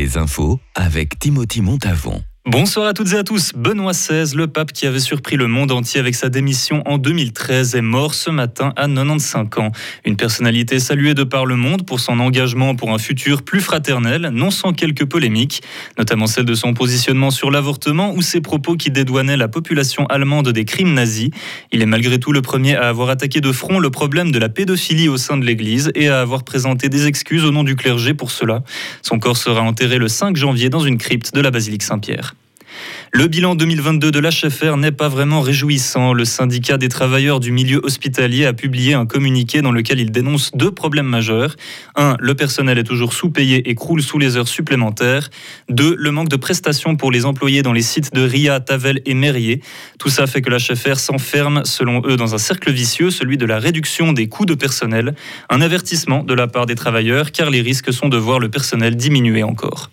Les infos avec Timothy Montavon. Bonsoir à toutes et à tous. Benoît XVI, le pape qui avait surpris le monde entier avec sa démission en 2013, est mort ce matin à 95 ans. Une personnalité saluée de par le monde pour son engagement pour un futur plus fraternel, non sans quelques polémiques, notamment celle de son positionnement sur l'avortement ou ses propos qui dédouanaient la population allemande des crimes nazis. Il est malgré tout le premier à avoir attaqué de front le problème de la pédophilie au sein de l'Église et à avoir présenté des excuses au nom du clergé pour cela. Son corps sera enterré le 5 janvier dans une crypte de la basilique Saint-Pierre. Le bilan 2022 de l'HFR n'est pas vraiment réjouissant. Le syndicat des travailleurs du milieu hospitalier a publié un communiqué dans lequel il dénonce deux problèmes majeurs. Un, le personnel est toujours sous-payé et croule sous les heures supplémentaires. Deux, le manque de prestations pour les employés dans les sites de Ria, Tavel et Mérier. Tout ça fait que l'HFR s'enferme, selon eux, dans un cercle vicieux, celui de la réduction des coûts de personnel. Un avertissement de la part des travailleurs, car les risques sont de voir le personnel diminuer encore.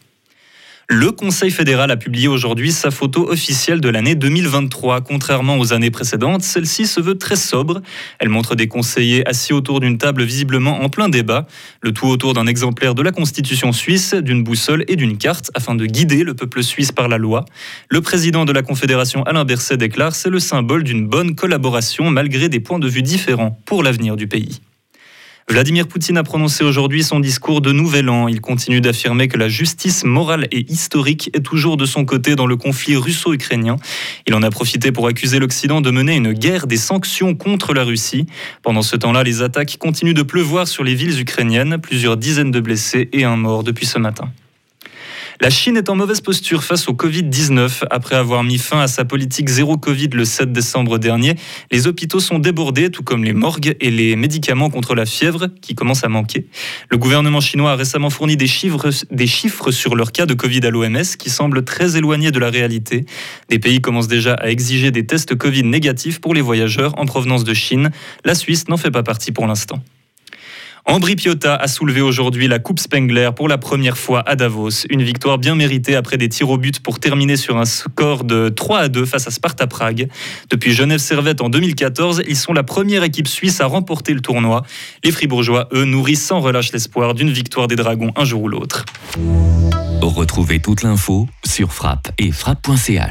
Le Conseil fédéral a publié aujourd'hui sa photo officielle de l'année 2023. Contrairement aux années précédentes, celle-ci se veut très sobre. Elle montre des conseillers assis autour d'une table visiblement en plein débat, le tout autour d'un exemplaire de la Constitution suisse, d'une boussole et d'une carte afin de guider le peuple suisse par la loi. Le président de la Confédération Alain Berset déclare c'est le symbole d'une bonne collaboration malgré des points de vue différents pour l'avenir du pays. Vladimir Poutine a prononcé aujourd'hui son discours de Nouvel An. Il continue d'affirmer que la justice morale et historique est toujours de son côté dans le conflit russo-ukrainien. Il en a profité pour accuser l'Occident de mener une guerre des sanctions contre la Russie. Pendant ce temps-là, les attaques continuent de pleuvoir sur les villes ukrainiennes, plusieurs dizaines de blessés et un mort depuis ce matin. La Chine est en mauvaise posture face au Covid-19. Après avoir mis fin à sa politique zéro Covid le 7 décembre dernier, les hôpitaux sont débordés, tout comme les morgues et les médicaments contre la fièvre qui commencent à manquer. Le gouvernement chinois a récemment fourni des chiffres, des chiffres sur leur cas de Covid à l'OMS qui semblent très éloignés de la réalité. Des pays commencent déjà à exiger des tests Covid négatifs pour les voyageurs en provenance de Chine. La Suisse n'en fait pas partie pour l'instant. Ambri Piotta a soulevé aujourd'hui la Coupe Spengler pour la première fois à Davos. Une victoire bien méritée après des tirs au but pour terminer sur un score de 3 à 2 face à Sparta Prague. Depuis Genève Servette en 2014, ils sont la première équipe suisse à remporter le tournoi. Les Fribourgeois, eux, nourrissent sans relâche l'espoir d'une victoire des Dragons un jour ou l'autre. Retrouvez toute l'info sur frappe et frappe.ch.